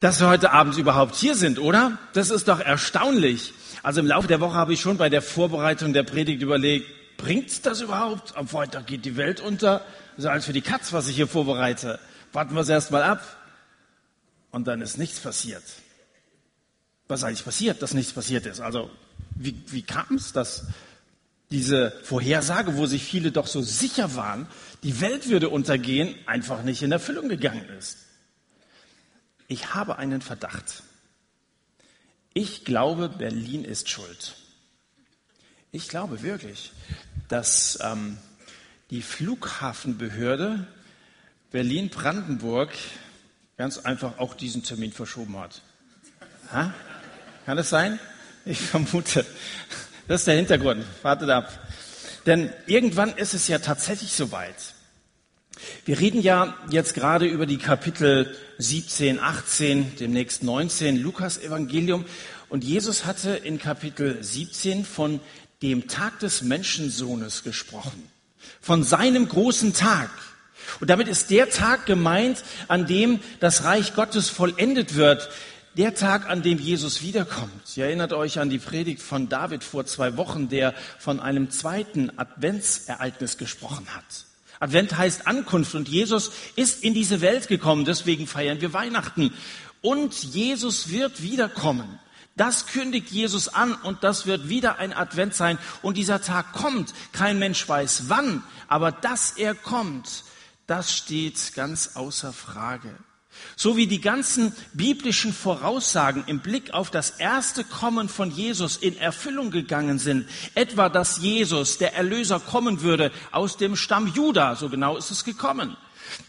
dass wir heute Abend überhaupt hier sind, oder? Das ist doch erstaunlich. Also im Laufe der Woche habe ich schon bei der Vorbereitung der Predigt überlegt, bringt's das überhaupt? Am Freitag geht die Welt unter. Das ist alles für die Katz, was ich hier vorbereite. Warten wir es erst mal ab. Und dann ist nichts passiert. Was eigentlich passiert, dass nichts passiert ist? Also, wie, wie kam es, dass diese Vorhersage, wo sich viele doch so sicher waren, die Welt würde untergehen, einfach nicht in Erfüllung gegangen ist? Ich habe einen Verdacht. Ich glaube, Berlin ist schuld. Ich glaube wirklich, dass ähm, die Flughafenbehörde Berlin-Brandenburg ganz einfach auch diesen Termin verschoben hat. Ha? Kann das sein? Ich vermute. Das ist der Hintergrund. Wartet ab. Denn irgendwann ist es ja tatsächlich soweit. Wir reden ja jetzt gerade über die Kapitel 17, 18, demnächst 19 Lukas Evangelium. Und Jesus hatte in Kapitel 17 von dem Tag des Menschensohnes gesprochen. Von seinem großen Tag. Und damit ist der Tag gemeint, an dem das Reich Gottes vollendet wird. Der Tag, an dem Jesus wiederkommt. Ihr erinnert euch an die Predigt von David vor zwei Wochen, der von einem zweiten Adventsereignis gesprochen hat. Advent heißt Ankunft und Jesus ist in diese Welt gekommen, deswegen feiern wir Weihnachten. Und Jesus wird wiederkommen. Das kündigt Jesus an und das wird wieder ein Advent sein. Und dieser Tag kommt. Kein Mensch weiß wann, aber dass er kommt, das steht ganz außer Frage. So wie die ganzen biblischen Voraussagen im Blick auf das erste Kommen von Jesus in Erfüllung gegangen sind, etwa dass Jesus, der Erlöser, kommen würde aus dem Stamm Juda, so genau ist es gekommen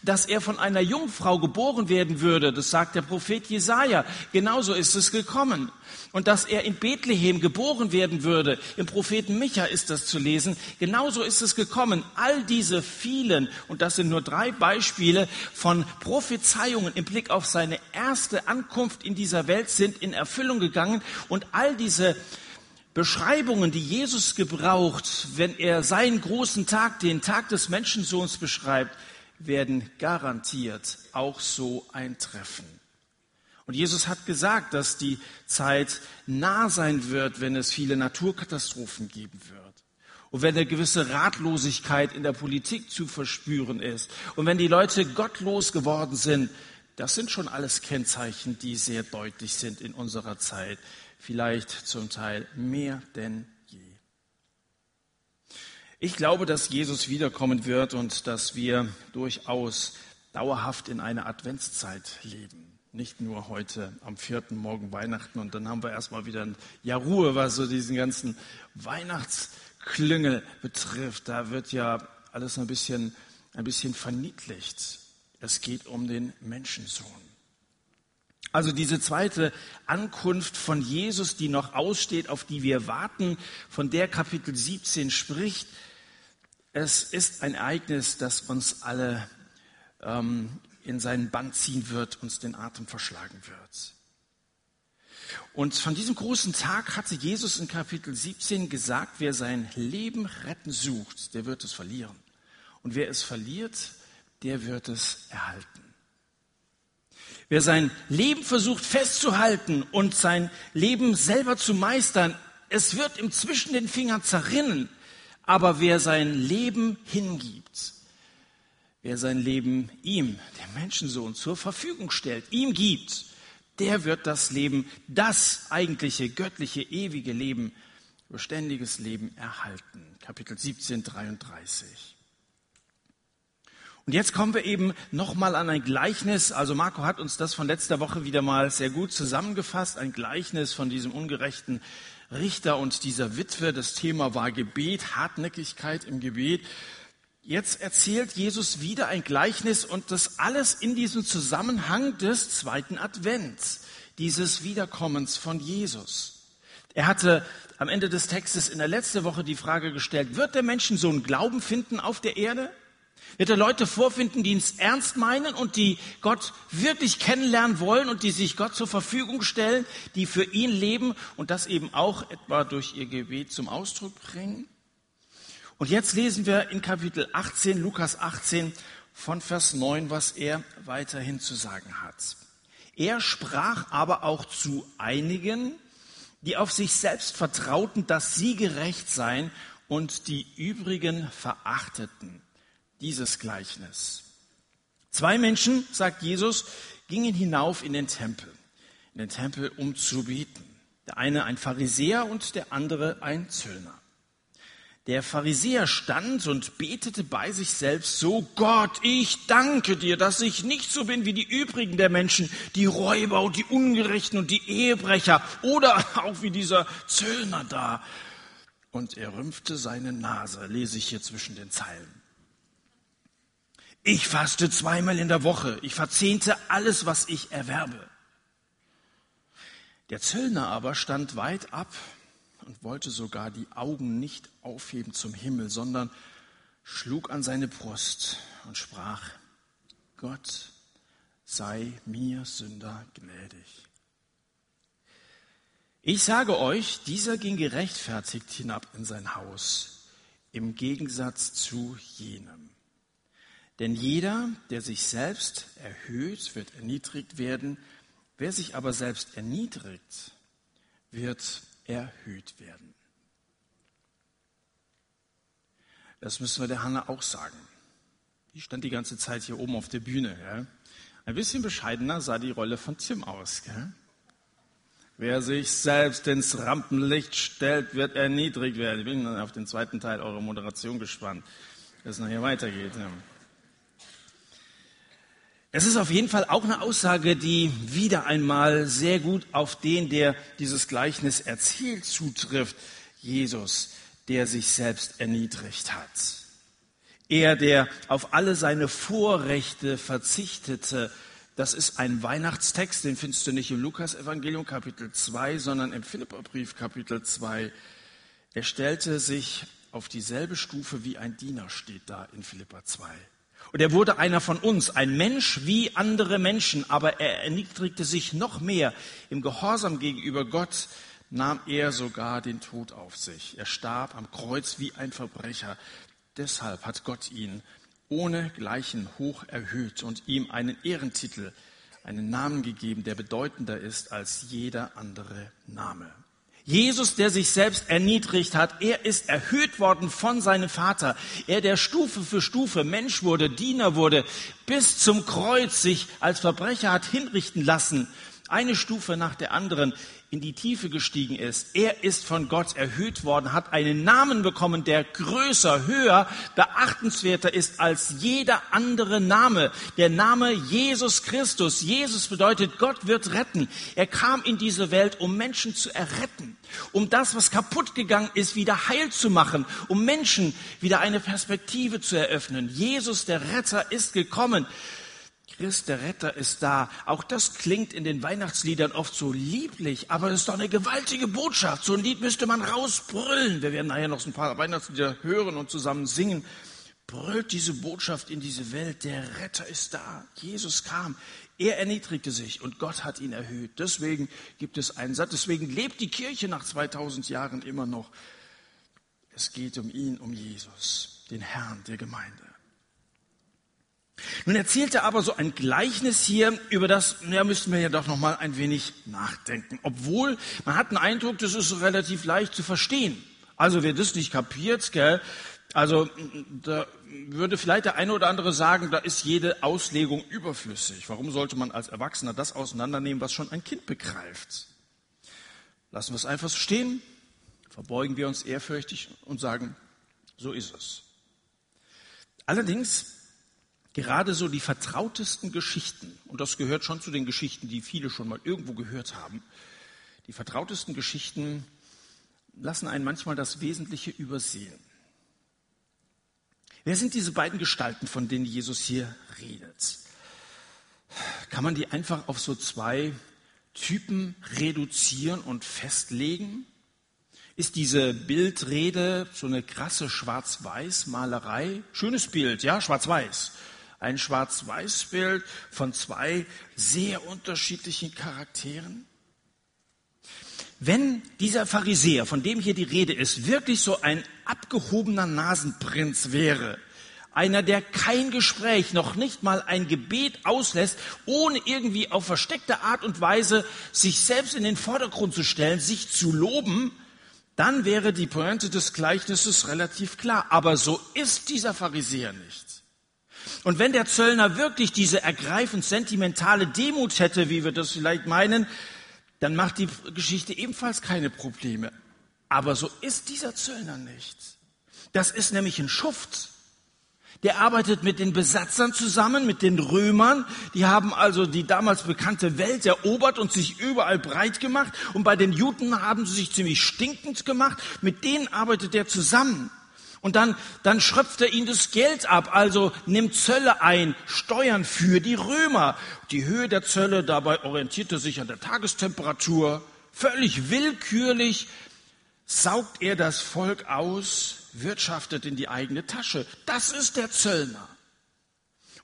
dass er von einer Jungfrau geboren werden würde, das sagt der Prophet Jesaja. Genauso ist es gekommen. Und dass er in Bethlehem geboren werden würde, im Propheten Micha ist das zu lesen. Genauso ist es gekommen. All diese vielen, und das sind nur drei Beispiele von Prophezeiungen im Blick auf seine erste Ankunft in dieser Welt sind in Erfüllung gegangen. Und all diese Beschreibungen, die Jesus gebraucht, wenn er seinen großen Tag, den Tag des Menschensohns beschreibt, werden garantiert auch so eintreffen. Und Jesus hat gesagt, dass die Zeit nah sein wird, wenn es viele Naturkatastrophen geben wird. Und wenn eine gewisse Ratlosigkeit in der Politik zu verspüren ist. Und wenn die Leute gottlos geworden sind. Das sind schon alles Kennzeichen, die sehr deutlich sind in unserer Zeit. Vielleicht zum Teil mehr denn ich glaube, dass Jesus wiederkommen wird und dass wir durchaus dauerhaft in einer Adventszeit leben. Nicht nur heute am vierten Morgen Weihnachten und dann haben wir erstmal wieder ein Jahr Ruhe, was so diesen ganzen Weihnachtsklüngel betrifft. Da wird ja alles ein bisschen, ein bisschen verniedlicht. Es geht um den Menschensohn. Also diese zweite Ankunft von Jesus, die noch aussteht, auf die wir warten, von der Kapitel 17 spricht, es ist ein Ereignis, das uns alle ähm, in seinen Bann ziehen wird, uns den Atem verschlagen wird. Und von diesem großen Tag hatte Jesus in Kapitel 17 gesagt, wer sein Leben retten sucht, der wird es verlieren. Und wer es verliert, der wird es erhalten. Wer sein Leben versucht festzuhalten und sein Leben selber zu meistern, es wird ihm zwischen den Fingern zerrinnen. Aber wer sein Leben hingibt, wer sein Leben ihm, dem Menschensohn, zur Verfügung stellt, ihm gibt, der wird das Leben, das eigentliche, göttliche, ewige Leben, beständiges Leben erhalten. Kapitel 17, 33. Und jetzt kommen wir eben nochmal an ein Gleichnis. Also Marco hat uns das von letzter Woche wieder mal sehr gut zusammengefasst. Ein Gleichnis von diesem ungerechten Richter und dieser Witwe. Das Thema war Gebet, Hartnäckigkeit im Gebet. Jetzt erzählt Jesus wieder ein Gleichnis und das alles in diesem Zusammenhang des zweiten Advents, dieses Wiederkommens von Jesus. Er hatte am Ende des Textes in der letzten Woche die Frage gestellt, wird der Menschensohn Glauben finden auf der Erde? Wird er Leute vorfinden, die es ernst meinen und die Gott wirklich kennenlernen wollen und die sich Gott zur Verfügung stellen, die für ihn leben und das eben auch etwa durch ihr Gebet zum Ausdruck bringen? Und jetzt lesen wir in Kapitel 18, Lukas 18 von Vers 9, was er weiterhin zu sagen hat. Er sprach aber auch zu einigen, die auf sich selbst vertrauten, dass sie gerecht seien und die übrigen verachteten. Dieses Gleichnis. Zwei Menschen, sagt Jesus, gingen hinauf in den Tempel, in den Tempel, um zu beten. Der eine ein Pharisäer und der andere ein Zöllner. Der Pharisäer stand und betete bei sich selbst so, Gott, ich danke dir, dass ich nicht so bin wie die übrigen der Menschen, die Räuber und die Ungerechten und die Ehebrecher oder auch wie dieser Zöllner da. Und er rümpfte seine Nase, lese ich hier zwischen den Zeilen. Ich faste zweimal in der Woche, ich verzehnte alles, was ich erwerbe. Der Zöllner aber stand weit ab und wollte sogar die Augen nicht aufheben zum Himmel, sondern schlug an seine Brust und sprach, Gott sei mir Sünder gnädig. Ich sage euch, dieser ging gerechtfertigt hinab in sein Haus, im Gegensatz zu jenem. Denn jeder, der sich selbst erhöht, wird erniedrigt werden, wer sich aber selbst erniedrigt, wird erhöht werden. Das müssen wir der Hanna auch sagen. Die stand die ganze Zeit hier oben auf der Bühne. Ja? Ein bisschen bescheidener sah die Rolle von Tim aus. Gell? Wer sich selbst ins Rampenlicht stellt, wird erniedrigt werden. Ich bin auf den zweiten Teil eurer Moderation gespannt, wie es nachher weitergeht. Ja. Es ist auf jeden Fall auch eine Aussage, die wieder einmal sehr gut auf den, der dieses Gleichnis erzählt, zutrifft. Jesus, der sich selbst erniedrigt hat. Er, der auf alle seine Vorrechte verzichtete. Das ist ein Weihnachtstext, den findest du nicht im Lukas-Evangelium Kapitel 2, sondern im Philipperbrief Kapitel 2. Er stellte sich auf dieselbe Stufe wie ein Diener, steht da in Philippa 2. Und er wurde einer von uns, ein Mensch wie andere Menschen, aber er erniedrigte sich noch mehr. Im Gehorsam gegenüber Gott nahm er sogar den Tod auf sich. Er starb am Kreuz wie ein Verbrecher. Deshalb hat Gott ihn ohne Gleichen hoch erhöht und ihm einen Ehrentitel, einen Namen gegeben, der bedeutender ist als jeder andere Name. Jesus, der sich selbst erniedrigt hat, er ist erhöht worden von seinem Vater. Er, der Stufe für Stufe Mensch wurde, Diener wurde, bis zum Kreuz sich als Verbrecher hat hinrichten lassen, eine Stufe nach der anderen in die Tiefe gestiegen ist. Er ist von Gott erhöht worden, hat einen Namen bekommen, der größer, höher, beachtenswerter ist als jeder andere Name. Der Name Jesus Christus. Jesus bedeutet, Gott wird retten. Er kam in diese Welt, um Menschen zu erretten, um das, was kaputt gegangen ist, wieder heil zu machen, um Menschen wieder eine Perspektive zu eröffnen. Jesus, der Retter, ist gekommen. Christ, der Retter, ist da. Auch das klingt in den Weihnachtsliedern oft so lieblich, aber es ist doch eine gewaltige Botschaft. So ein Lied müsste man rausbrüllen. Wir werden nachher noch ein paar Weihnachtslieder hören und zusammen singen. Brüllt diese Botschaft in diese Welt. Der Retter ist da. Jesus kam. Er erniedrigte sich und Gott hat ihn erhöht. Deswegen gibt es einen Satz. Deswegen lebt die Kirche nach 2000 Jahren immer noch. Es geht um ihn, um Jesus, den Herrn der Gemeinde. Nun erzählt er aber so ein Gleichnis hier, über das ja, müssten wir ja doch noch mal ein wenig nachdenken. Obwohl, man hat den Eindruck, das ist relativ leicht zu verstehen. Also wer das nicht kapiert, gell, also da würde vielleicht der eine oder andere sagen, da ist jede Auslegung überflüssig. Warum sollte man als Erwachsener das auseinandernehmen, was schon ein Kind begreift? Lassen wir es einfach so stehen, verbeugen wir uns ehrfürchtig und sagen, so ist es. Allerdings gerade so die vertrautesten Geschichten, und das gehört schon zu den Geschichten, die viele schon mal irgendwo gehört haben, die vertrautesten Geschichten lassen einen manchmal das Wesentliche übersehen. Wer sind diese beiden Gestalten, von denen Jesus hier redet? Kann man die einfach auf so zwei Typen reduzieren und festlegen? Ist diese Bildrede so eine krasse Schwarz-Weiß-Malerei? Schönes Bild, ja, Schwarz-Weiß ein Schwarz-Weiß-Bild von zwei sehr unterschiedlichen Charakteren? Wenn dieser Pharisäer, von dem hier die Rede ist, wirklich so ein abgehobener Nasenprinz wäre, Einer, der kein Gespräch, noch nicht mal ein Gebet auslässt, ohne irgendwie auf versteckte Art und Weise sich selbst in den Vordergrund zu stellen, sich zu loben, dann wäre die Pointe des Gleichnisses relativ klar. Aber so ist dieser Pharisäer nicht. Und wenn der Zöllner wirklich diese ergreifend sentimentale Demut hätte, wie wir das vielleicht meinen, dann macht die Geschichte ebenfalls keine Probleme. Aber so ist dieser Zöllner nicht. Das ist nämlich ein Schuft. Der arbeitet mit den Besatzern zusammen, mit den Römern. Die haben also die damals bekannte Welt erobert und sich überall breit gemacht. Und bei den Juden haben sie sich ziemlich stinkend gemacht. Mit denen arbeitet er zusammen. Und dann, dann schröpft er ihnen das Geld ab, also nimmt Zölle ein, Steuern für die Römer. Die Höhe der Zölle, dabei orientiert er sich an der Tagestemperatur. Völlig willkürlich saugt er das Volk aus, wirtschaftet in die eigene Tasche. Das ist der Zöllner.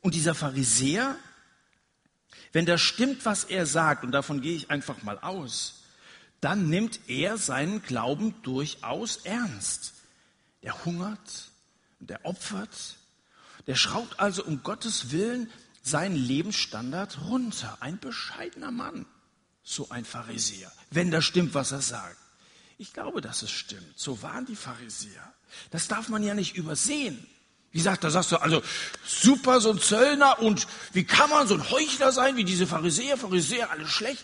Und dieser Pharisäer, wenn das stimmt, was er sagt, und davon gehe ich einfach mal aus, dann nimmt er seinen Glauben durchaus ernst der hungert, der opfert, der schraubt also um Gottes Willen seinen Lebensstandard runter. Ein bescheidener Mann, so ein Pharisäer, wenn das stimmt, was er sagt. Ich glaube, dass es stimmt. So waren die Pharisäer. Das darf man ja nicht übersehen. Wie gesagt, da sagst du, also super, so ein Zöllner und wie kann man so ein Heuchler sein wie diese Pharisäer, Pharisäer, alles schlecht.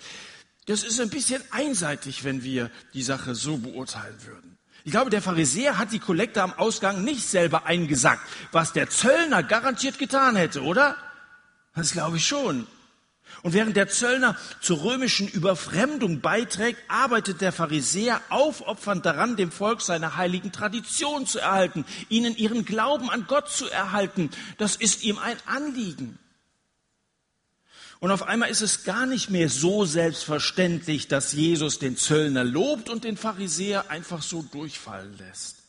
Das ist ein bisschen einseitig, wenn wir die Sache so beurteilen würden. Ich glaube, der Pharisäer hat die Kollekte am Ausgang nicht selber eingesackt, was der Zöllner garantiert getan hätte, oder? Das glaube ich schon. Und während der Zöllner zur römischen Überfremdung beiträgt, arbeitet der Pharisäer aufopfernd daran, dem Volk seine heiligen Traditionen zu erhalten, ihnen ihren Glauben an Gott zu erhalten. Das ist ihm ein Anliegen. Und auf einmal ist es gar nicht mehr so selbstverständlich, dass Jesus den Zöllner lobt und den Pharisäer einfach so durchfallen lässt.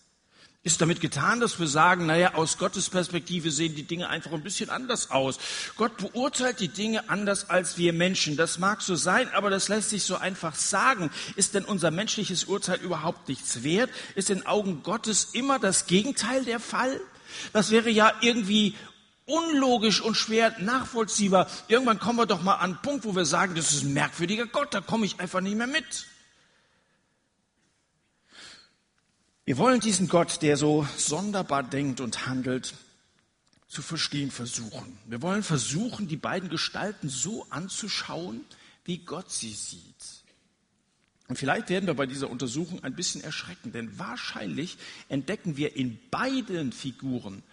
Ist damit getan, dass wir sagen, naja, aus Gottes Perspektive sehen die Dinge einfach ein bisschen anders aus. Gott beurteilt die Dinge anders als wir Menschen. Das mag so sein, aber das lässt sich so einfach sagen. Ist denn unser menschliches Urteil überhaupt nichts wert? Ist in Augen Gottes immer das Gegenteil der Fall? Das wäre ja irgendwie unlogisch und schwer nachvollziehbar. Irgendwann kommen wir doch mal an einen Punkt, wo wir sagen, das ist ein merkwürdiger Gott, da komme ich einfach nicht mehr mit. Wir wollen diesen Gott, der so sonderbar denkt und handelt, zu verstehen versuchen. Wir wollen versuchen, die beiden Gestalten so anzuschauen, wie Gott sie sieht. Und vielleicht werden wir bei dieser Untersuchung ein bisschen erschrecken, denn wahrscheinlich entdecken wir in beiden Figuren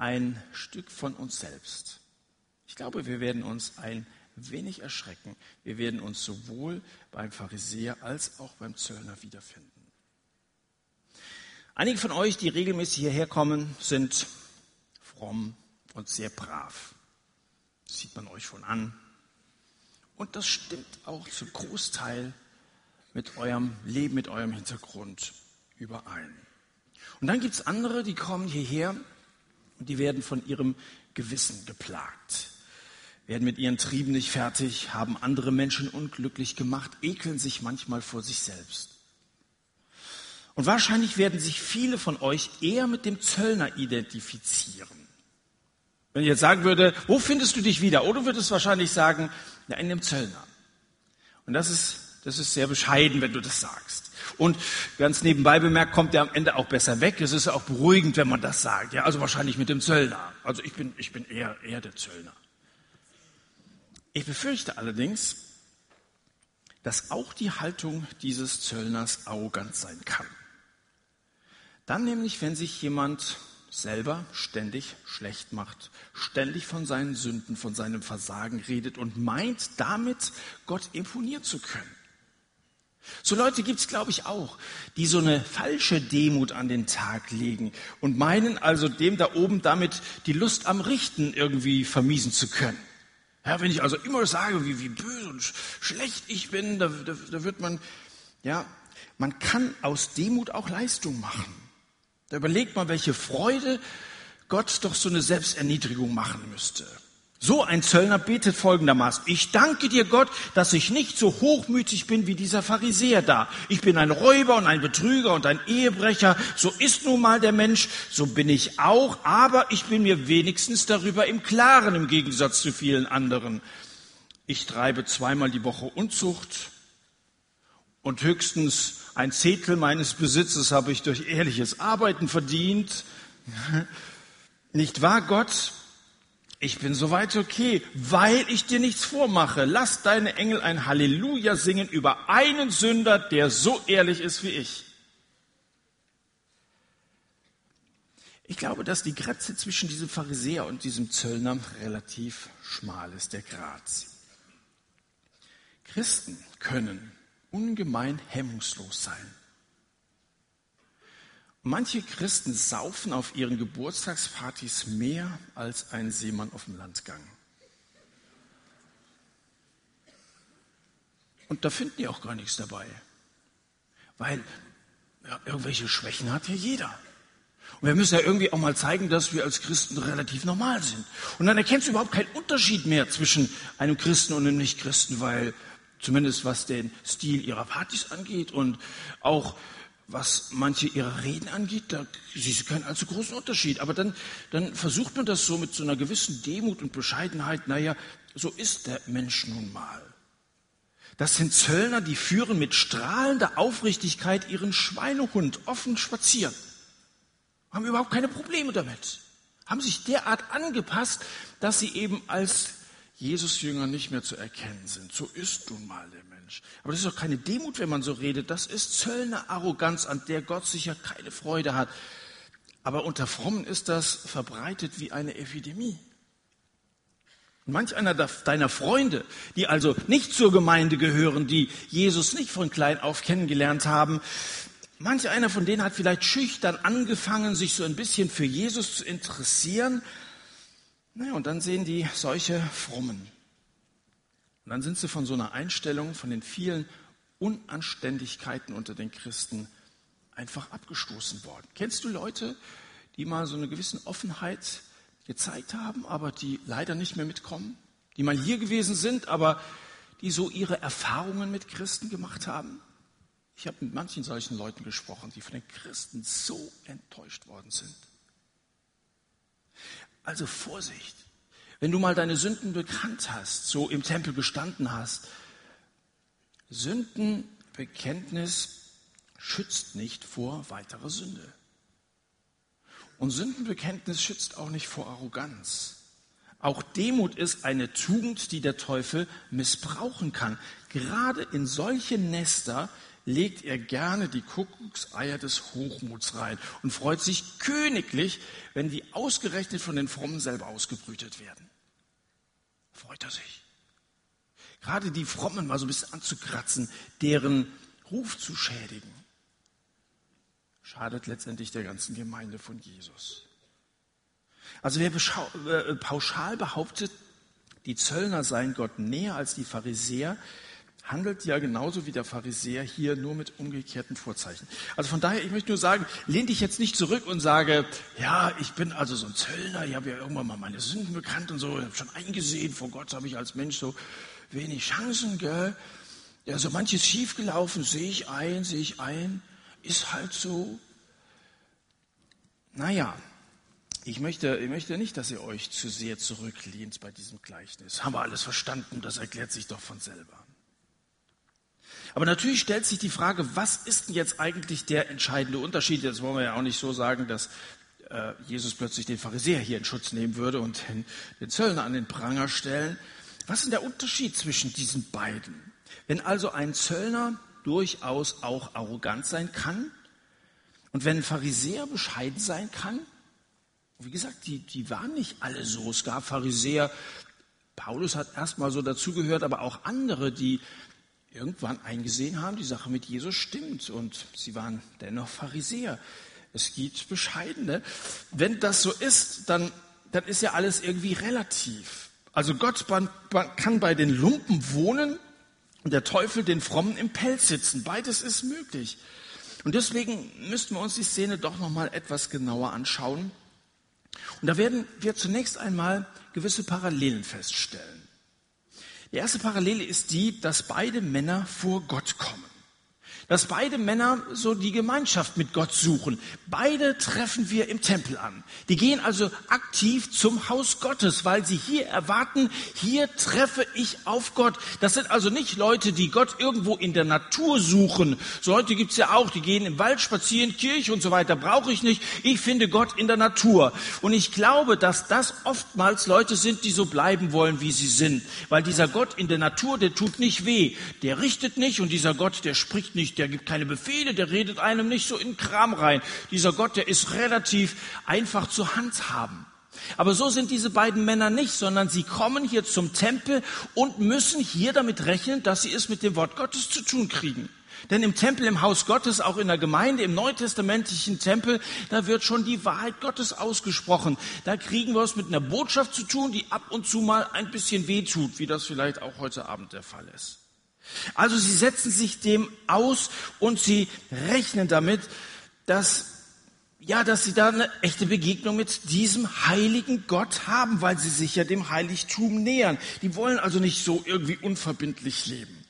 ein Stück von uns selbst. Ich glaube, wir werden uns ein wenig erschrecken. Wir werden uns sowohl beim Pharisäer als auch beim Zöllner wiederfinden. Einige von euch, die regelmäßig hierher kommen, sind fromm und sehr brav. Das sieht man euch schon an. Und das stimmt auch zum Großteil mit eurem Leben, mit eurem Hintergrund überein. Und dann gibt es andere, die kommen hierher und die werden von ihrem Gewissen geplagt, werden mit ihren Trieben nicht fertig, haben andere Menschen unglücklich gemacht, ekeln sich manchmal vor sich selbst. Und wahrscheinlich werden sich viele von euch eher mit dem Zöllner identifizieren. Wenn ich jetzt sagen würde, wo findest du dich wieder? Oder würdest wahrscheinlich sagen, ja, in dem Zöllner. Und das ist, das ist sehr bescheiden, wenn du das sagst. Und ganz nebenbei bemerkt, kommt er am Ende auch besser weg. Es ist auch beruhigend, wenn man das sagt. Ja, also wahrscheinlich mit dem Zöllner. Also ich bin, ich bin eher, eher der Zöllner. Ich befürchte allerdings, dass auch die Haltung dieses Zöllners arrogant sein kann. Dann nämlich, wenn sich jemand selber ständig schlecht macht, ständig von seinen Sünden, von seinem Versagen redet und meint, damit Gott imponieren zu können. So Leute gibt's, glaube ich, auch, die so eine falsche Demut an den Tag legen und meinen also dem da oben damit die Lust am Richten irgendwie vermiesen zu können. Ja, wenn ich also immer sage, wie, wie böse und schlecht ich bin, da, da, da wird man, ja, man kann aus Demut auch Leistung machen. Da überlegt man, welche Freude Gott doch so eine Selbsterniedrigung machen müsste. So ein Zöllner betet folgendermaßen, ich danke dir Gott, dass ich nicht so hochmütig bin wie dieser Pharisäer da. Ich bin ein Räuber und ein Betrüger und ein Ehebrecher, so ist nun mal der Mensch, so bin ich auch, aber ich bin mir wenigstens darüber im Klaren im Gegensatz zu vielen anderen. Ich treibe zweimal die Woche Unzucht und höchstens ein Zehntel meines Besitzes habe ich durch ehrliches Arbeiten verdient. Nicht wahr, Gott? Ich bin soweit okay, weil ich dir nichts vormache. Lass deine Engel ein Halleluja singen über einen Sünder, der so ehrlich ist wie ich. Ich glaube, dass die Grenze zwischen diesem Pharisäer und diesem Zöllner relativ schmal ist, der Graz. Christen können ungemein hemmungslos sein. Manche Christen saufen auf ihren Geburtstagspartys mehr als ein Seemann auf dem Landgang. Und da finden die auch gar nichts dabei. Weil ja, irgendwelche Schwächen hat ja jeder. Und wir müssen ja irgendwie auch mal zeigen, dass wir als Christen relativ normal sind. Und dann erkennst du überhaupt keinen Unterschied mehr zwischen einem Christen und einem Nichtchristen, weil zumindest was den Stil ihrer Partys angeht und auch was manche ihrer Reden angeht, da siehst du keinen allzu großen Unterschied. Aber dann, dann versucht man das so mit so einer gewissen Demut und Bescheidenheit. Naja, so ist der Mensch nun mal. Das sind Zöllner, die führen mit strahlender Aufrichtigkeit ihren Schweinehund offen spazieren. Haben überhaupt keine Probleme damit. Haben sich derart angepasst, dass sie eben als Jesus-Jünger nicht mehr zu erkennen sind. So ist nun mal der Mensch. Aber das ist doch keine Demut, wenn man so redet. Das ist Zöllner Arroganz, an der Gott sicher keine Freude hat. Aber unter Frommen ist das verbreitet wie eine Epidemie. Und manch einer deiner Freunde, die also nicht zur Gemeinde gehören, die Jesus nicht von klein auf kennengelernt haben, manch einer von denen hat vielleicht schüchtern angefangen, sich so ein bisschen für Jesus zu interessieren. Naja, und dann sehen die solche Frommen. Und dann sind sie von so einer Einstellung, von den vielen Unanständigkeiten unter den Christen einfach abgestoßen worden. Kennst du Leute, die mal so eine gewisse Offenheit gezeigt haben, aber die leider nicht mehr mitkommen? Die mal hier gewesen sind, aber die so ihre Erfahrungen mit Christen gemacht haben? Ich habe mit manchen solchen Leuten gesprochen, die von den Christen so enttäuscht worden sind. Also Vorsicht. Wenn du mal deine Sünden bekannt hast, so im Tempel gestanden hast, Sündenbekenntnis schützt nicht vor weiterer Sünde. Und Sündenbekenntnis schützt auch nicht vor Arroganz. Auch Demut ist eine Tugend, die der Teufel missbrauchen kann. Gerade in solche Nester legt er gerne die Kuckuckseier des Hochmuts rein und freut sich königlich, wenn die ausgerechnet von den Frommen selber ausgebrütet werden freut er sich. Gerade die Frommen mal so ein bisschen anzukratzen, deren Ruf zu schädigen, schadet letztendlich der ganzen Gemeinde von Jesus. Also wer äh, pauschal behauptet, die Zöllner seien Gott näher als die Pharisäer, handelt ja genauso wie der Pharisäer hier nur mit umgekehrten Vorzeichen. Also von daher, ich möchte nur sagen, lehn dich jetzt nicht zurück und sage, ja, ich bin also so ein Zöllner, ich habe ja irgendwann mal meine Sünden bekannt und so, ich habe schon eingesehen, vor Gott habe ich als Mensch so wenig Chancen, gell? Ja, so manches schiefgelaufen, sehe ich ein, sehe ich ein, ist halt so. Naja, ich möchte, ich möchte nicht, dass ihr euch zu sehr zurücklehnt bei diesem Gleichnis. Haben wir alles verstanden, das erklärt sich doch von selber. Aber natürlich stellt sich die Frage, was ist denn jetzt eigentlich der entscheidende Unterschied? Jetzt wollen wir ja auch nicht so sagen, dass äh, Jesus plötzlich den Pharisäer hier in Schutz nehmen würde und den, den Zöllner an den Pranger stellen. Was ist denn der Unterschied zwischen diesen beiden? Wenn also ein Zöllner durchaus auch arrogant sein kann und wenn ein Pharisäer bescheiden sein kann, wie gesagt, die, die waren nicht alle so. Es gab Pharisäer, Paulus hat erstmal so dazugehört, aber auch andere, die irgendwann eingesehen haben, die Sache mit Jesus stimmt und sie waren dennoch Pharisäer. Es gibt Bescheidene. Wenn das so ist, dann, dann ist ja alles irgendwie relativ. Also Gott kann bei den Lumpen wohnen und der Teufel den Frommen im Pelz sitzen. Beides ist möglich. Und deswegen müssten wir uns die Szene doch noch mal etwas genauer anschauen. Und da werden wir zunächst einmal gewisse Parallelen feststellen. Die erste Parallele ist die, dass beide Männer vor Gott kommen dass beide Männer so die Gemeinschaft mit Gott suchen. Beide treffen wir im Tempel an. Die gehen also aktiv zum Haus Gottes, weil sie hier erwarten, hier treffe ich auf Gott. Das sind also nicht Leute, die Gott irgendwo in der Natur suchen. So Leute gibt's ja auch, die gehen im Wald spazieren, Kirche und so weiter, brauche ich nicht. Ich finde Gott in der Natur. Und ich glaube, dass das oftmals Leute sind, die so bleiben wollen, wie sie sind. Weil dieser Gott in der Natur, der tut nicht weh. Der richtet nicht und dieser Gott, der spricht nicht, der gibt keine Befehle, der redet einem nicht so in Kram rein. Dieser Gott, der ist relativ einfach zu handhaben. Aber so sind diese beiden Männer nicht, sondern sie kommen hier zum Tempel und müssen hier damit rechnen, dass sie es mit dem Wort Gottes zu tun kriegen. Denn im Tempel, im Haus Gottes, auch in der Gemeinde, im neutestamentlichen Tempel, da wird schon die Wahrheit Gottes ausgesprochen. Da kriegen wir es mit einer Botschaft zu tun, die ab und zu mal ein bisschen wehtut, wie das vielleicht auch heute Abend der Fall ist. Also sie setzen sich dem aus und sie rechnen damit, dass ja, dass sie da eine echte Begegnung mit diesem heiligen Gott haben, weil sie sich ja dem Heiligtum nähern. Die wollen also nicht so irgendwie unverbindlich leben.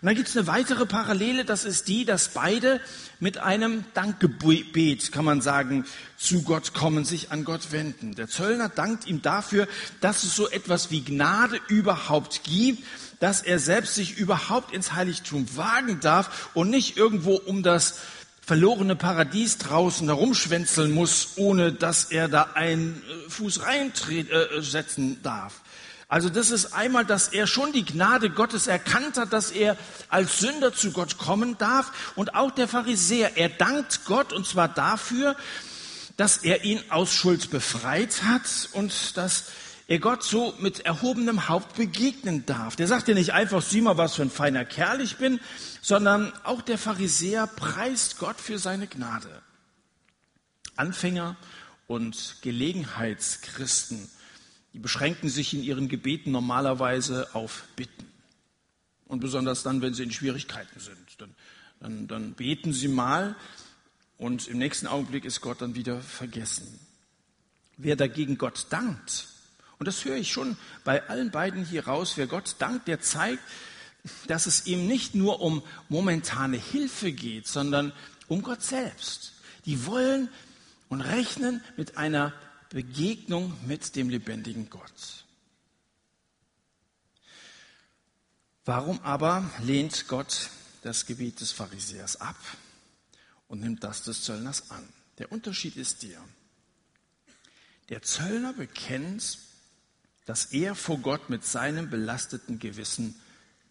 Und dann gibt es eine weitere Parallele, das ist die, dass beide mit einem Dankgebet, kann man sagen, zu Gott kommen, sich an Gott wenden. Der Zöllner dankt ihm dafür, dass es so etwas wie Gnade überhaupt gibt dass er selbst sich überhaupt ins Heiligtum wagen darf und nicht irgendwo um das verlorene Paradies draußen herumschwänzeln muss, ohne dass er da einen äh, Fuß reinsetzen äh, darf. Also das ist einmal, dass er schon die Gnade Gottes erkannt hat, dass er als Sünder zu Gott kommen darf. Und auch der Pharisäer, er dankt Gott und zwar dafür, dass er ihn aus Schuld befreit hat und dass er Gott so mit erhobenem Haupt begegnen darf. Der sagt ja nicht einfach, sieh mal, was für ein feiner Kerl ich bin, sondern auch der Pharisäer preist Gott für seine Gnade. Anfänger und Gelegenheitschristen, die beschränken sich in ihren Gebeten normalerweise auf Bitten. Und besonders dann, wenn sie in Schwierigkeiten sind. Dann, dann, dann beten sie mal und im nächsten Augenblick ist Gott dann wieder vergessen. Wer dagegen Gott dankt, und das höre ich schon bei allen beiden hier raus. Wer Gott dankt, der zeigt, dass es ihm nicht nur um momentane Hilfe geht, sondern um Gott selbst. Die wollen und rechnen mit einer Begegnung mit dem lebendigen Gott. Warum aber lehnt Gott das Gebet des Pharisäers ab und nimmt das des Zöllners an? Der Unterschied ist der. Der Zöllner bekennt, dass er vor Gott mit seinem belasteten Gewissen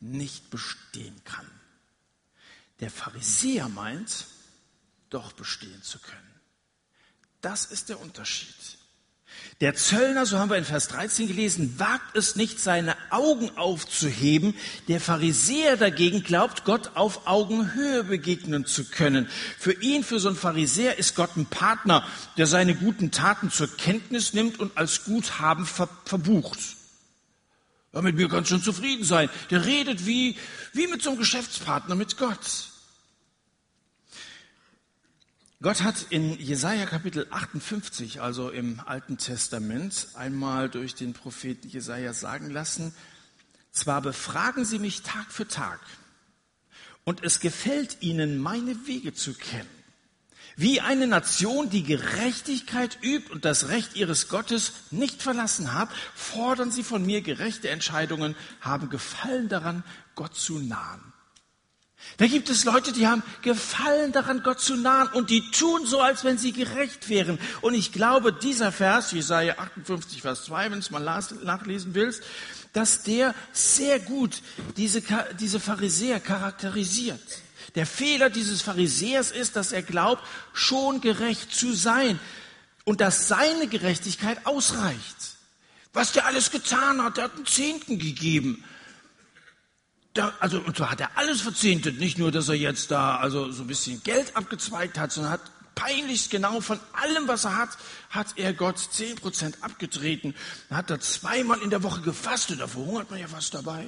nicht bestehen kann. Der Pharisäer meint, doch bestehen zu können. Das ist der Unterschied. Der Zöllner, so haben wir in Vers 13 gelesen, wagt es nicht, seine Augen aufzuheben. Der Pharisäer dagegen glaubt, Gott auf Augenhöhe begegnen zu können. Für ihn, für so einen Pharisäer, ist Gott ein Partner, der seine guten Taten zur Kenntnis nimmt und als Guthaben ver verbucht. Ja, mit mir kannst du schon zufrieden sein. Der redet wie, wie mit so einem Geschäftspartner mit Gott. Gott hat in Jesaja Kapitel 58, also im Alten Testament, einmal durch den Propheten Jesaja sagen lassen, zwar befragen sie mich Tag für Tag und es gefällt ihnen, meine Wege zu kennen. Wie eine Nation, die Gerechtigkeit übt und das Recht ihres Gottes nicht verlassen hat, fordern sie von mir gerechte Entscheidungen, haben Gefallen daran, Gott zu nahen. Da gibt es Leute, die haben Gefallen daran, Gott zu nahen und die tun so, als wenn sie gerecht wären. Und ich glaube, dieser Vers, Jesaja 58, Vers 2, wenn du es mal nachlesen willst, dass der sehr gut diese, diese Pharisäer charakterisiert. Der Fehler dieses Pharisäers ist, dass er glaubt, schon gerecht zu sein und dass seine Gerechtigkeit ausreicht. Was der alles getan hat, der hat einen Zehnten gegeben da, also, und zwar hat er alles verzehntet, nicht nur, dass er jetzt da also so ein bisschen Geld abgezweigt hat, sondern hat peinlichst genau von allem, was er hat, hat er Gott zehn Prozent abgetreten. Dann hat er zweimal in der Woche gefastet, da verhungert man ja fast dabei.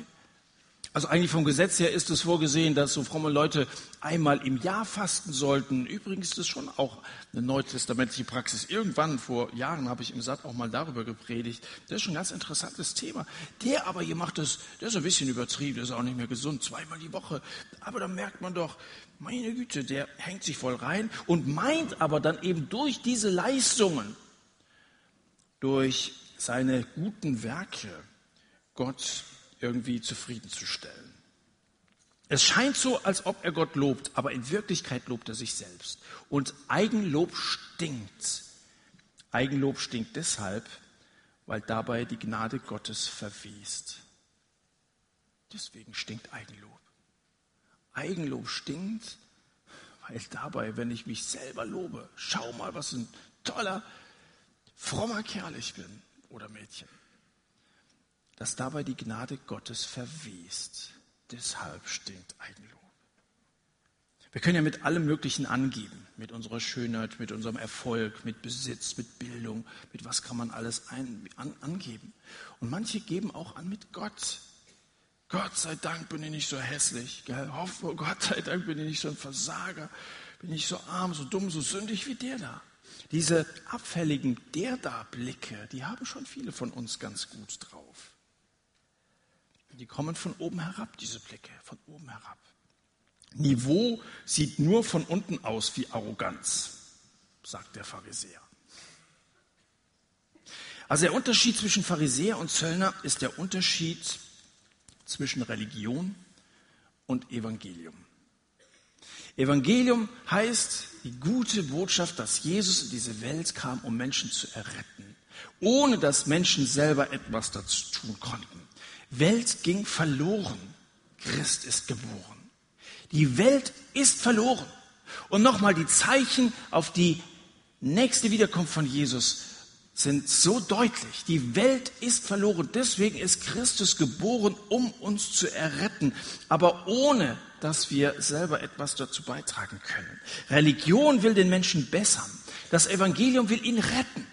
Also eigentlich vom Gesetz her ist es vorgesehen, dass so fromme Leute einmal im Jahr fasten sollten. Übrigens ist das schon auch eine neutestamentliche Praxis. Irgendwann vor Jahren habe ich im Satt auch mal darüber gepredigt. Das ist schon ein ganz interessantes Thema. Der aber hier macht das, der ist ein bisschen übertrieben, der ist auch nicht mehr gesund, zweimal die Woche. Aber da merkt man doch, meine Güte, der hängt sich voll rein und meint aber dann eben durch diese Leistungen, durch seine guten Werke, Gott irgendwie zufriedenzustellen. Es scheint so, als ob er Gott lobt, aber in Wirklichkeit lobt er sich selbst. Und Eigenlob stinkt. Eigenlob stinkt deshalb, weil dabei die Gnade Gottes verwest. Deswegen stinkt Eigenlob. Eigenlob stinkt, weil dabei, wenn ich mich selber lobe, schau mal, was ein toller, frommer Kerl ich bin oder Mädchen dass dabei die Gnade Gottes verwest. Deshalb stinkt Eigenlob. Wir können ja mit allem Möglichen angeben, mit unserer Schönheit, mit unserem Erfolg, mit Besitz, mit Bildung, mit was kann man alles ein, an, angeben. Und manche geben auch an mit Gott. Gott sei Dank bin ich nicht so hässlich. Gell? Hoffe, Gott sei Dank bin ich nicht so ein Versager. Bin ich so arm, so dumm, so sündig wie der da. Diese abfälligen der da Blicke, die haben schon viele von uns ganz gut drauf. Die kommen von oben herab, diese Blicke, von oben herab. Niveau sieht nur von unten aus wie Arroganz, sagt der Pharisäer. Also der Unterschied zwischen Pharisäer und Zöllner ist der Unterschied zwischen Religion und Evangelium. Evangelium heißt die gute Botschaft, dass Jesus in diese Welt kam, um Menschen zu erretten, ohne dass Menschen selber etwas dazu tun konnten. Welt ging verloren. Christ ist geboren. Die Welt ist verloren. Und nochmal, die Zeichen auf die nächste Wiederkunft von Jesus sind so deutlich. Die Welt ist verloren. Deswegen ist Christus geboren, um uns zu erretten, aber ohne, dass wir selber etwas dazu beitragen können. Religion will den Menschen bessern. Das Evangelium will ihn retten.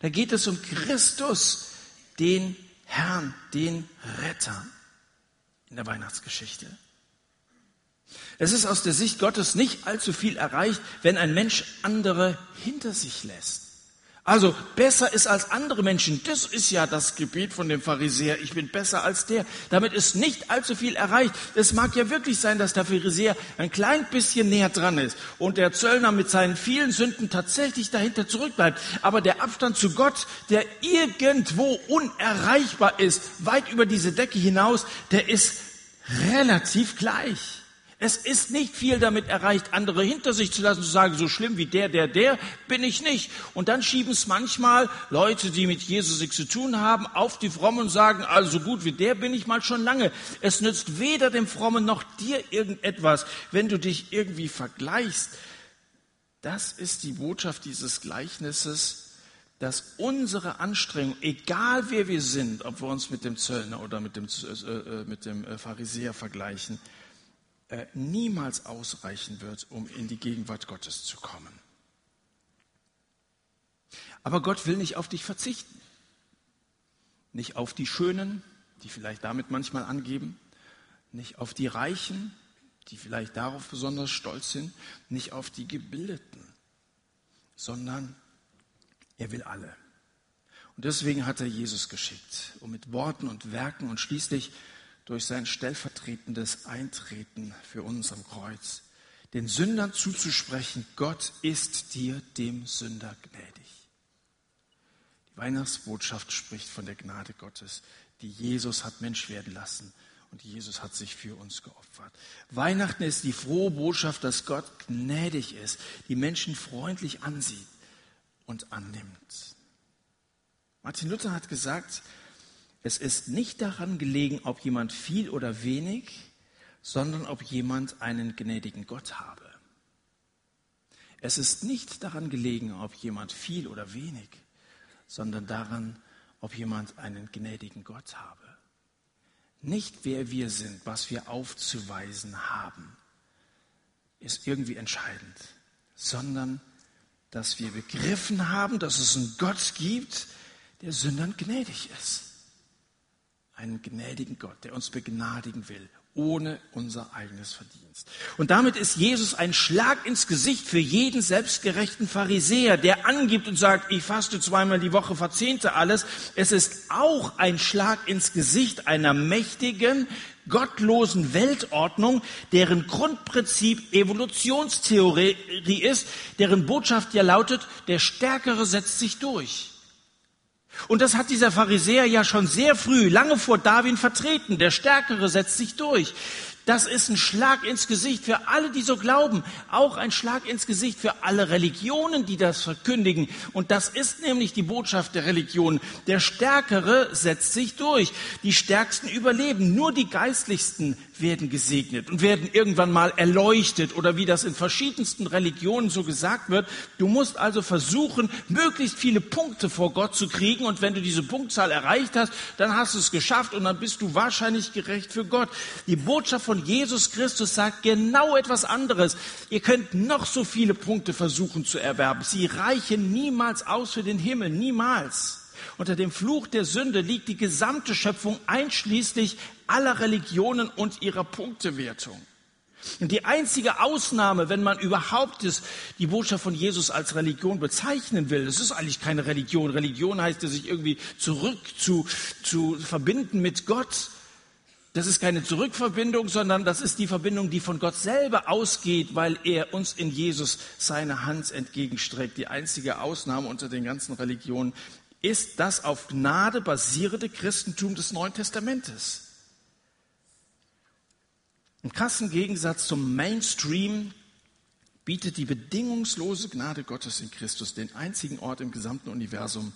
Da geht es um Christus, den Herrn, den Retter in der Weihnachtsgeschichte. Es ist aus der Sicht Gottes nicht allzu viel erreicht, wenn ein Mensch andere hinter sich lässt. Also besser ist als andere Menschen. Das ist ja das Gebet von dem Pharisäer. Ich bin besser als der. Damit ist nicht allzu viel erreicht. Es mag ja wirklich sein, dass der Pharisäer ein klein bisschen näher dran ist und der Zöllner mit seinen vielen Sünden tatsächlich dahinter zurückbleibt. Aber der Abstand zu Gott, der irgendwo unerreichbar ist, weit über diese Decke hinaus, der ist relativ gleich. Es ist nicht viel damit erreicht, andere hinter sich zu lassen, zu sagen, so schlimm wie der, der, der bin ich nicht. Und dann schieben es manchmal Leute, die mit Jesus nichts zu tun haben, auf die Frommen und sagen, also so gut wie der bin ich mal schon lange. Es nützt weder dem Frommen noch dir irgendetwas, wenn du dich irgendwie vergleichst. Das ist die Botschaft dieses Gleichnisses, dass unsere Anstrengung, egal wer wir sind, ob wir uns mit dem Zöllner oder mit dem, äh, äh mit dem äh, Pharisäer vergleichen, äh, niemals ausreichen wird, um in die Gegenwart Gottes zu kommen. Aber Gott will nicht auf dich verzichten. Nicht auf die Schönen, die vielleicht damit manchmal angeben. Nicht auf die Reichen, die vielleicht darauf besonders stolz sind. Nicht auf die Gebildeten, sondern er will alle. Und deswegen hat er Jesus geschickt, um mit Worten und Werken und schließlich durch sein stellvertretendes Eintreten für uns am Kreuz, den Sündern zuzusprechen, Gott ist dir, dem Sünder, gnädig. Die Weihnachtsbotschaft spricht von der Gnade Gottes, die Jesus hat Mensch werden lassen und Jesus hat sich für uns geopfert. Weihnachten ist die frohe Botschaft, dass Gott gnädig ist, die Menschen freundlich ansieht und annimmt. Martin Luther hat gesagt, es ist nicht daran gelegen, ob jemand viel oder wenig, sondern ob jemand einen gnädigen Gott habe. Es ist nicht daran gelegen, ob jemand viel oder wenig, sondern daran, ob jemand einen gnädigen Gott habe. Nicht wer wir sind, was wir aufzuweisen haben, ist irgendwie entscheidend, sondern dass wir begriffen haben, dass es einen Gott gibt, der Sündern gnädig ist einen gnädigen Gott, der uns begnadigen will, ohne unser eigenes Verdienst. Und damit ist Jesus ein Schlag ins Gesicht für jeden selbstgerechten Pharisäer, der angibt und sagt, ich faste zweimal die Woche, verzehnte alles. Es ist auch ein Schlag ins Gesicht einer mächtigen, gottlosen Weltordnung, deren Grundprinzip Evolutionstheorie ist, deren Botschaft ja lautet, der Stärkere setzt sich durch. Und das hat dieser Pharisäer ja schon sehr früh, lange vor Darwin vertreten. Der Stärkere setzt sich durch. Das ist ein Schlag ins Gesicht für alle, die so glauben. Auch ein Schlag ins Gesicht für alle Religionen, die das verkündigen. Und das ist nämlich die Botschaft der Religion. Der Stärkere setzt sich durch. Die Stärksten überleben. Nur die Geistlichsten werden gesegnet und werden irgendwann mal erleuchtet oder wie das in verschiedensten Religionen so gesagt wird. Du musst also versuchen, möglichst viele Punkte vor Gott zu kriegen und wenn du diese Punktzahl erreicht hast, dann hast du es geschafft und dann bist du wahrscheinlich gerecht für Gott. Die Botschaft von Jesus Christus sagt genau etwas anderes. Ihr könnt noch so viele Punkte versuchen zu erwerben. Sie reichen niemals aus für den Himmel, niemals. Unter dem Fluch der Sünde liegt die gesamte Schöpfung einschließlich aller Religionen und ihrer Punktewertung. Und die einzige Ausnahme, wenn man überhaupt die Botschaft von Jesus als Religion bezeichnen will, das ist eigentlich keine Religion. Religion heißt ja, sich irgendwie zurück zu, zu verbinden mit Gott. Das ist keine Zurückverbindung, sondern das ist die Verbindung, die von Gott selber ausgeht, weil er uns in Jesus seine Hand entgegenstreckt. Die einzige Ausnahme unter den ganzen Religionen ist das auf Gnade basierende Christentum des Neuen Testamentes. Im krassen Gegensatz zum Mainstream bietet die bedingungslose Gnade Gottes in Christus den einzigen Ort im gesamten Universum,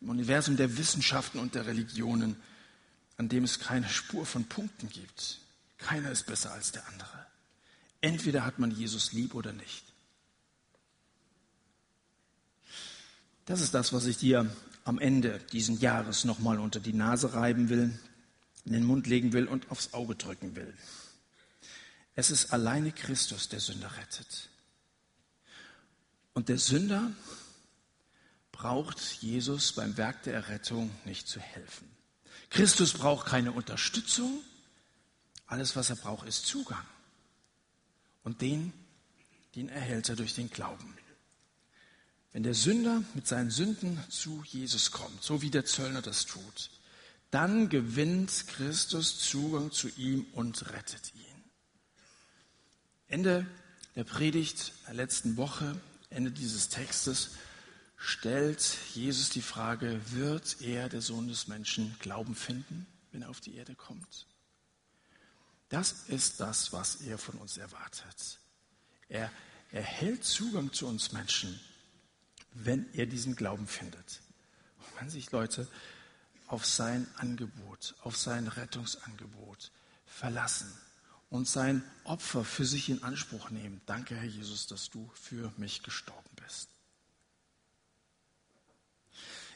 im Universum der Wissenschaften und der Religionen, an dem es keine Spur von Punkten gibt. Keiner ist besser als der andere. Entweder hat man Jesus lieb oder nicht. Das ist das, was ich dir am Ende diesen Jahres nochmal unter die Nase reiben will, in den Mund legen will und aufs Auge drücken will. Es ist alleine Christus, der Sünder rettet. Und der Sünder braucht Jesus beim Werk der Errettung nicht zu helfen. Christus braucht keine Unterstützung. Alles, was er braucht, ist Zugang. Und den, den erhält er durch den Glauben. Wenn der Sünder mit seinen Sünden zu Jesus kommt, so wie der Zöllner das tut, dann gewinnt Christus Zugang zu ihm und rettet ihn. Ende der Predigt der letzten Woche, Ende dieses Textes, stellt Jesus die Frage, wird er, der Sohn des Menschen, Glauben finden, wenn er auf die Erde kommt? Das ist das, was er von uns erwartet. Er erhält Zugang zu uns Menschen wenn er diesen Glauben findet. Und wenn sich Leute auf sein Angebot, auf sein Rettungsangebot verlassen und sein Opfer für sich in Anspruch nehmen. Danke, Herr Jesus, dass du für mich gestorben bist.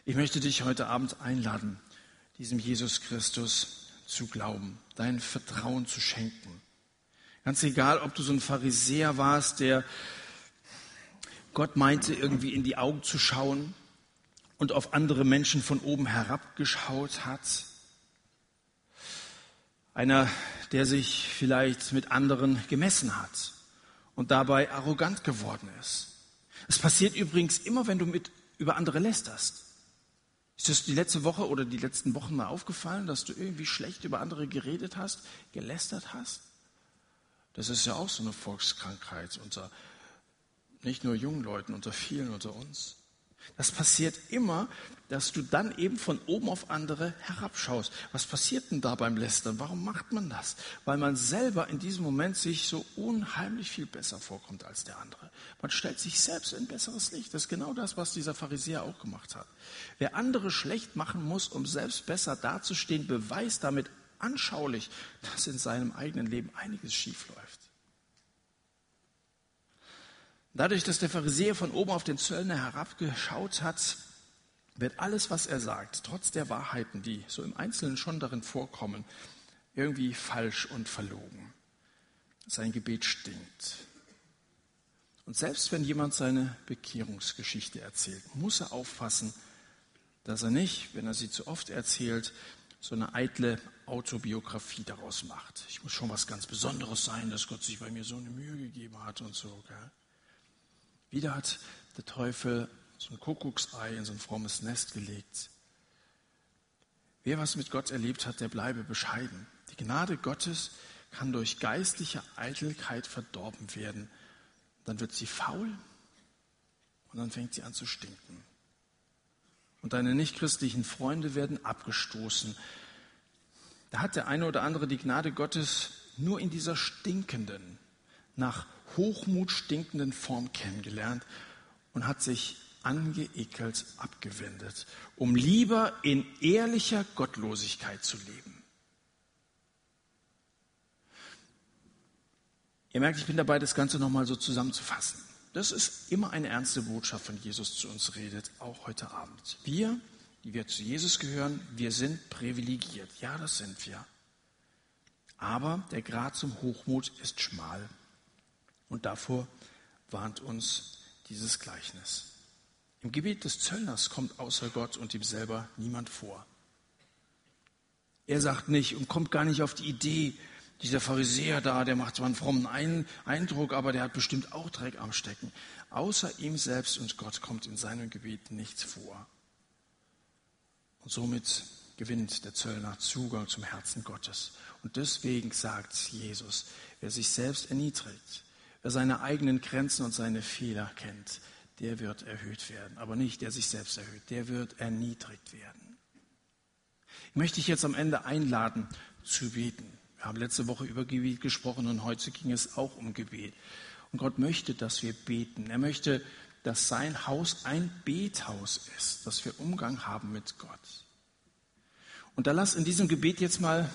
Ich möchte dich heute Abend einladen, diesem Jesus Christus zu glauben, dein Vertrauen zu schenken. Ganz egal, ob du so ein Pharisäer warst, der Gott meinte irgendwie in die Augen zu schauen und auf andere Menschen von oben herabgeschaut hat. Einer, der sich vielleicht mit anderen gemessen hat und dabei arrogant geworden ist. Es passiert übrigens immer, wenn du mit über andere lästerst. Ist das die letzte Woche oder die letzten Wochen mal aufgefallen, dass du irgendwie schlecht über andere geredet hast, gelästert hast? Das ist ja auch so eine Volkskrankheit unter nicht nur jungen Leuten, unter vielen unter uns. Das passiert immer, dass du dann eben von oben auf andere herabschaust. Was passiert denn da beim Lästern? Warum macht man das? Weil man selber in diesem Moment sich so unheimlich viel besser vorkommt als der andere. Man stellt sich selbst in besseres Licht. Das ist genau das, was dieser Pharisäer auch gemacht hat. Wer andere schlecht machen muss, um selbst besser dazustehen, beweist damit anschaulich, dass in seinem eigenen Leben einiges schiefläuft. Dadurch, dass der Pharisäer von oben auf den Zöllner herabgeschaut hat, wird alles, was er sagt, trotz der Wahrheiten, die so im Einzelnen schon darin vorkommen, irgendwie falsch und verlogen. Sein Gebet stinkt. Und selbst wenn jemand seine Bekehrungsgeschichte erzählt, muss er aufpassen, dass er nicht, wenn er sie zu oft erzählt, so eine eitle Autobiografie daraus macht. Ich muss schon was ganz Besonderes sein, dass Gott sich bei mir so eine Mühe gegeben hat und so. Gell? Wieder hat der Teufel so ein Kuckucksei in so ein frommes Nest gelegt. Wer was mit Gott erlebt hat, der bleibe bescheiden. Die Gnade Gottes kann durch geistliche Eitelkeit verdorben werden. Dann wird sie faul und dann fängt sie an zu stinken. Und deine nichtchristlichen Freunde werden abgestoßen. Da hat der eine oder andere die Gnade Gottes nur in dieser stinkenden, nach Hochmut stinkenden Form kennengelernt und hat sich angeekelt abgewendet, um lieber in ehrlicher Gottlosigkeit zu leben. Ihr merkt, ich bin dabei, das Ganze nochmal so zusammenzufassen. Das ist immer eine ernste Botschaft, von Jesus zu uns redet, auch heute Abend. Wir, die wir zu Jesus gehören, wir sind privilegiert. Ja, das sind wir. Aber der Grad zum Hochmut ist schmal. Und davor warnt uns dieses Gleichnis. Im Gebiet des Zöllners kommt außer Gott und ihm selber niemand vor. Er sagt nicht und kommt gar nicht auf die Idee, dieser Pharisäer da, der macht zwar einen frommen Eindruck, aber der hat bestimmt auch Dreck am Stecken. Außer ihm selbst und Gott kommt in seinem Gebiet nichts vor. Und somit gewinnt der Zöllner Zugang zum Herzen Gottes. Und deswegen sagt Jesus, wer sich selbst erniedrigt, wer seine eigenen Grenzen und seine Fehler kennt, der wird erhöht werden. Aber nicht der sich selbst erhöht, der wird erniedrigt werden. Ich möchte dich jetzt am Ende einladen zu beten. Wir haben letzte Woche über Gebet gesprochen und heute ging es auch um Gebet. Und Gott möchte, dass wir beten. Er möchte, dass sein Haus ein Bethaus ist, dass wir Umgang haben mit Gott. Und da lass in diesem Gebet jetzt mal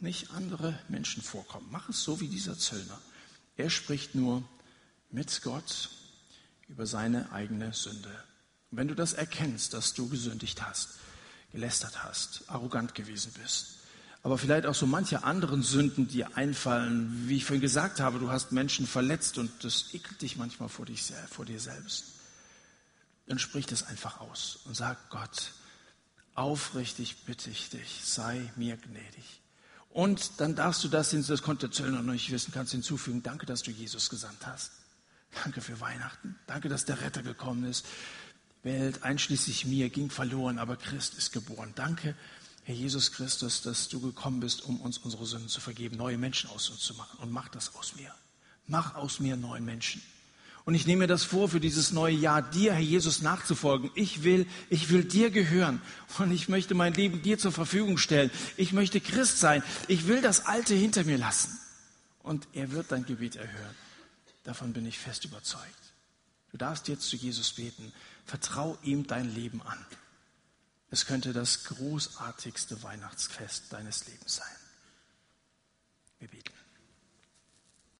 nicht andere Menschen vorkommen. Mach es so wie dieser Zöllner. Er spricht nur mit Gott über seine eigene Sünde. Und wenn du das erkennst, dass du gesündigt hast, gelästert hast, arrogant gewesen bist, aber vielleicht auch so manche anderen Sünden, die einfallen, wie ich vorhin gesagt habe, du hast Menschen verletzt und das ekelt dich manchmal vor, dich, vor dir selbst, dann sprich das einfach aus und sag Gott, aufrichtig bitte ich dich, sei mir gnädig. Und dann darfst du das, das konnte Zöllner noch nicht wissen, kannst hinzufügen, danke, dass du Jesus gesandt hast. Danke für Weihnachten. Danke, dass der Retter gekommen ist. Welt, einschließlich mir, ging verloren, aber Christ ist geboren. Danke, Herr Jesus Christus, dass du gekommen bist, um uns unsere Sünden zu vergeben, neue Menschen aus uns zu machen. Und mach das aus mir. Mach aus mir neuen Menschen. Und ich nehme mir das vor, für dieses neue Jahr dir, Herr Jesus, nachzufolgen. Ich will, ich will dir gehören. Und ich möchte mein Leben dir zur Verfügung stellen. Ich möchte Christ sein. Ich will das Alte hinter mir lassen. Und er wird dein Gebet erhören. Davon bin ich fest überzeugt. Du darfst jetzt zu Jesus beten. Vertrau ihm dein Leben an. Es könnte das großartigste Weihnachtsfest deines Lebens sein. Wir beten.